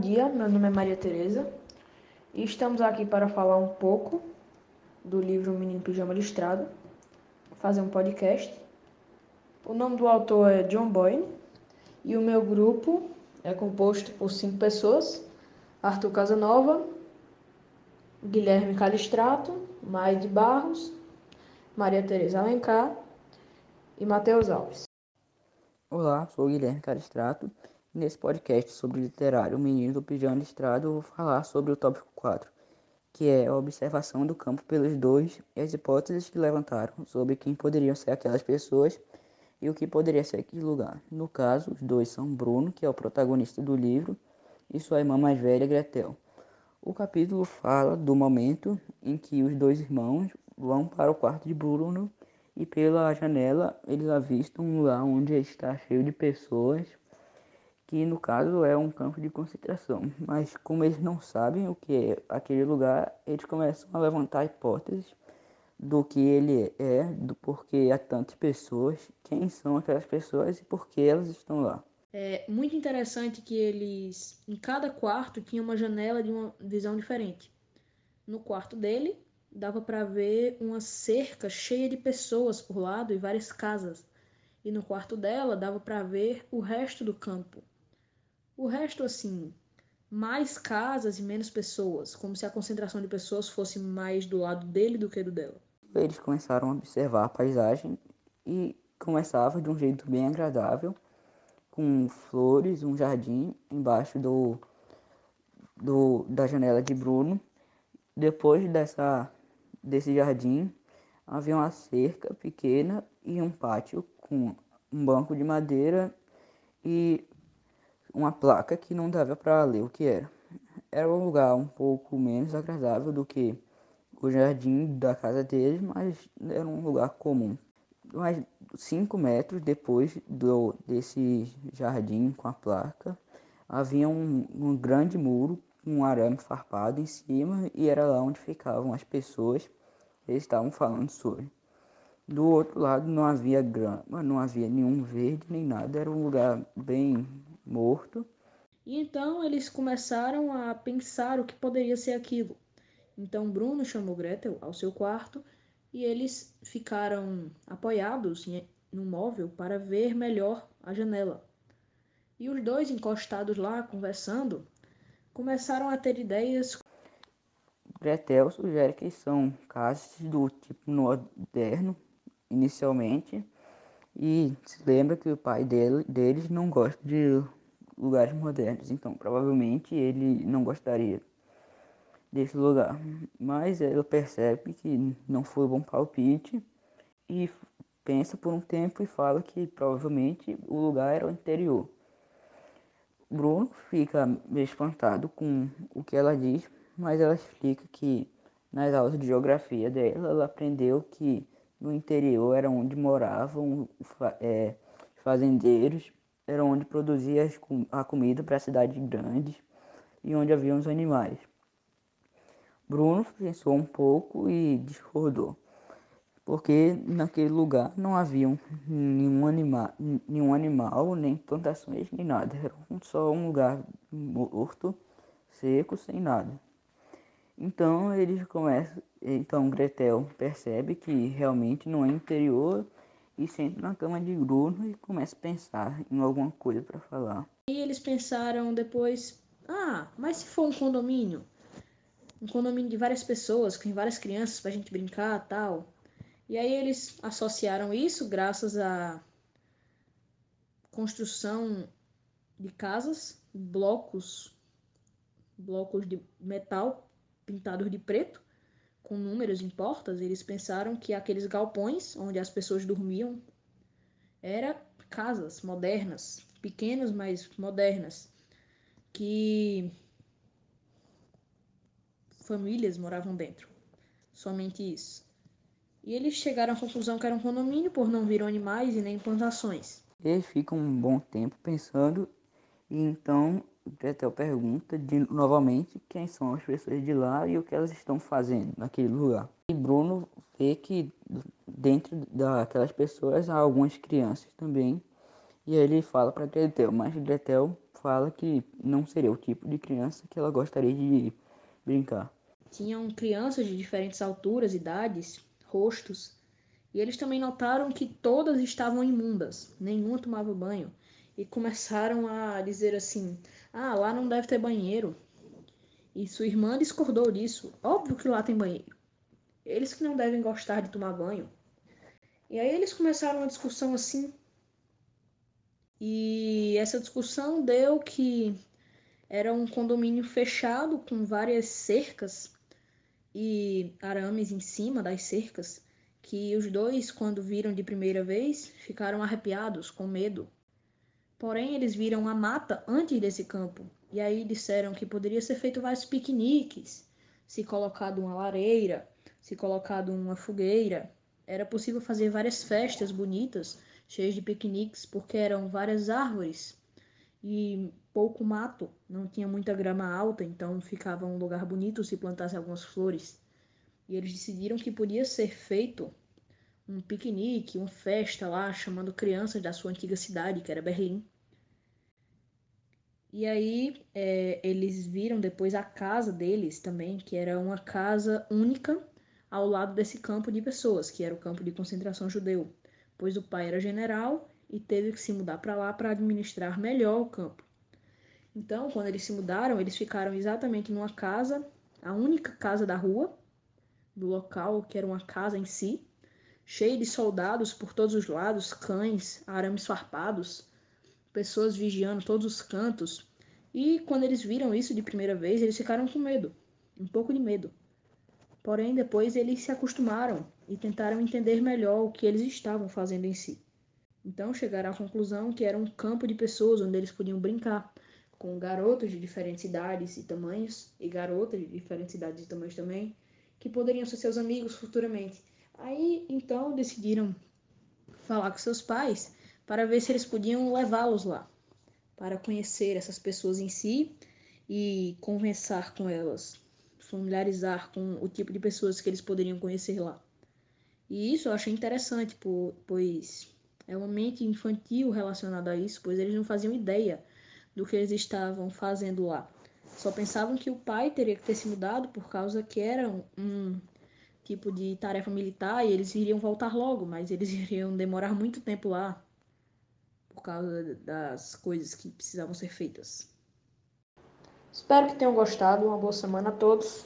dia, meu nome é Maria Tereza. E estamos aqui para falar um pouco do livro Menino Pijama Listrado, fazer um podcast. O nome do autor é John Boyne. E o meu grupo é composto por cinco pessoas: Arthur Casanova, Guilherme Calistrato, Maide Barros, Maria Tereza Alencar e Matheus Alves. Olá, sou o Guilherme Calistrato nesse podcast sobre literário O Menino do Pijama Listrado eu vou falar sobre o tópico 4, que é a observação do campo pelos dois e as hipóteses que levantaram sobre quem poderiam ser aquelas pessoas e o que poderia ser aquele lugar. No caso, os dois são Bruno, que é o protagonista do livro, e sua irmã mais velha, Gretel. O capítulo fala do momento em que os dois irmãos vão para o quarto de Bruno e pela janela eles avistam um lugar onde está cheio de pessoas, que no caso é um campo de concentração. Mas como eles não sabem o que é aquele lugar, eles começam a levantar hipóteses do que ele é, do porquê há tantas pessoas, quem são aquelas pessoas e por que elas estão lá. É muito interessante que eles, em cada quarto, tinha uma janela de uma visão diferente. No quarto dele, dava para ver uma cerca cheia de pessoas por lado e várias casas. E no quarto dela, dava para ver o resto do campo. O resto, assim, mais casas e menos pessoas, como se a concentração de pessoas fosse mais do lado dele do que do dela. Eles começaram a observar a paisagem e começava de um jeito bem agradável com flores, um jardim embaixo do, do da janela de Bruno. Depois dessa desse jardim havia uma cerca pequena e um pátio com um banco de madeira e uma placa que não dava para ler o que era. Era um lugar um pouco menos agradável do que o jardim da casa deles, mas era um lugar comum mais cinco metros depois do, desse jardim com a placa, havia um, um grande muro com um arame farpado em cima e era lá onde ficavam as pessoas que estavam falando sobre. Do outro lado não havia grama, não havia nenhum verde nem nada, era um lugar bem morto. E então eles começaram a pensar o que poderia ser aquilo. Então Bruno chamou Gretel ao seu quarto e eles ficaram apoiados no móvel para ver melhor a janela. E os dois encostados lá conversando começaram a ter ideias. Gretel sugere que são casas do tipo moderno inicialmente e se lembra que o pai dele, deles não gosta de lugares modernos, então provavelmente ele não gostaria desse lugar. Mas ela percebe que não foi um bom palpite e pensa por um tempo e fala que provavelmente o lugar era o interior. Bruno fica meio espantado com o que ela diz, mas ela explica que nas aulas de geografia dela, ela aprendeu que no interior era onde moravam é, fazendeiros, era onde produzia a comida para cidades grandes e onde haviam os animais. Bruno pensou um pouco e discordou, porque naquele lugar não havia nenhum, anima, nenhum animal, nem plantações, nem nada. Era só um lugar morto, seco, sem nada. Então eles começam, então Gretel percebe que realmente não é interior e senta na cama de Bruno e começa a pensar em alguma coisa para falar. E eles pensaram depois, ah, mas se for um condomínio? um condomínio de várias pessoas, com várias crianças pra gente brincar tal. E aí eles associaram isso graças à construção de casas, blocos, blocos de metal pintados de preto, com números em portas. Eles pensaram que aqueles galpões onde as pessoas dormiam eram casas modernas, pequenas, mas modernas, que famílias moravam dentro. Somente isso. E eles chegaram à conclusão que era um condomínio por não viram animais e nem plantações. Eles ficam um bom tempo pensando e então Gretel pergunta de, novamente quem são as pessoas de lá e o que elas estão fazendo naquele lugar. E Bruno vê que dentro daquelas pessoas há algumas crianças também. E aí ele fala para Gretel, mas Gretel fala que não seria o tipo de criança que ela gostaria de brincar. Tinham crianças de diferentes alturas, idades, rostos, e eles também notaram que todas estavam imundas, nenhuma tomava banho, e começaram a dizer assim: Ah, lá não deve ter banheiro. E sua irmã discordou disso. Óbvio que lá tem banheiro. Eles que não devem gostar de tomar banho. E aí eles começaram uma discussão assim. E essa discussão deu que era um condomínio fechado com várias cercas e arames em cima das cercas, que os dois, quando viram de primeira vez, ficaram arrepiados, com medo. Porém, eles viram a mata antes desse campo, e aí disseram que poderia ser feito vários piqueniques, se colocado uma lareira, se colocado uma fogueira. Era possível fazer várias festas bonitas, cheias de piqueniques, porque eram várias árvores e pouco mato, não tinha muita grama alta, então ficava um lugar bonito se plantasse algumas flores. E eles decidiram que podia ser feito um piquenique, uma festa lá, chamando crianças da sua antiga cidade, que era Berlim. E aí é, eles viram depois a casa deles também, que era uma casa única ao lado desse campo de pessoas, que era o campo de concentração judeu, pois o pai era general e teve que se mudar para lá para administrar melhor o campo. Então, quando eles se mudaram, eles ficaram exatamente numa casa, a única casa da rua, do local, que era uma casa em si, cheia de soldados por todos os lados, cães, arames farpados, pessoas vigiando todos os cantos. E quando eles viram isso de primeira vez, eles ficaram com medo, um pouco de medo. Porém, depois eles se acostumaram e tentaram entender melhor o que eles estavam fazendo em si. Então chegaram à conclusão que era um campo de pessoas onde eles podiam brincar, com garotos de diferentes idades e tamanhos, e garotas de diferentes idades e tamanhos também, que poderiam ser seus amigos futuramente. Aí então decidiram falar com seus pais para ver se eles podiam levá-los lá, para conhecer essas pessoas em si e conversar com elas, familiarizar com o tipo de pessoas que eles poderiam conhecer lá. E isso eu achei interessante, pois é uma mente infantil relacionada a isso, pois eles não faziam ideia do que eles estavam fazendo lá. Só pensavam que o pai teria que ter se mudado por causa que era um, tipo de tarefa militar e eles iriam voltar logo, mas eles iriam demorar muito tempo lá por causa das coisas que precisavam ser feitas. Espero que tenham gostado. Uma boa semana a todos.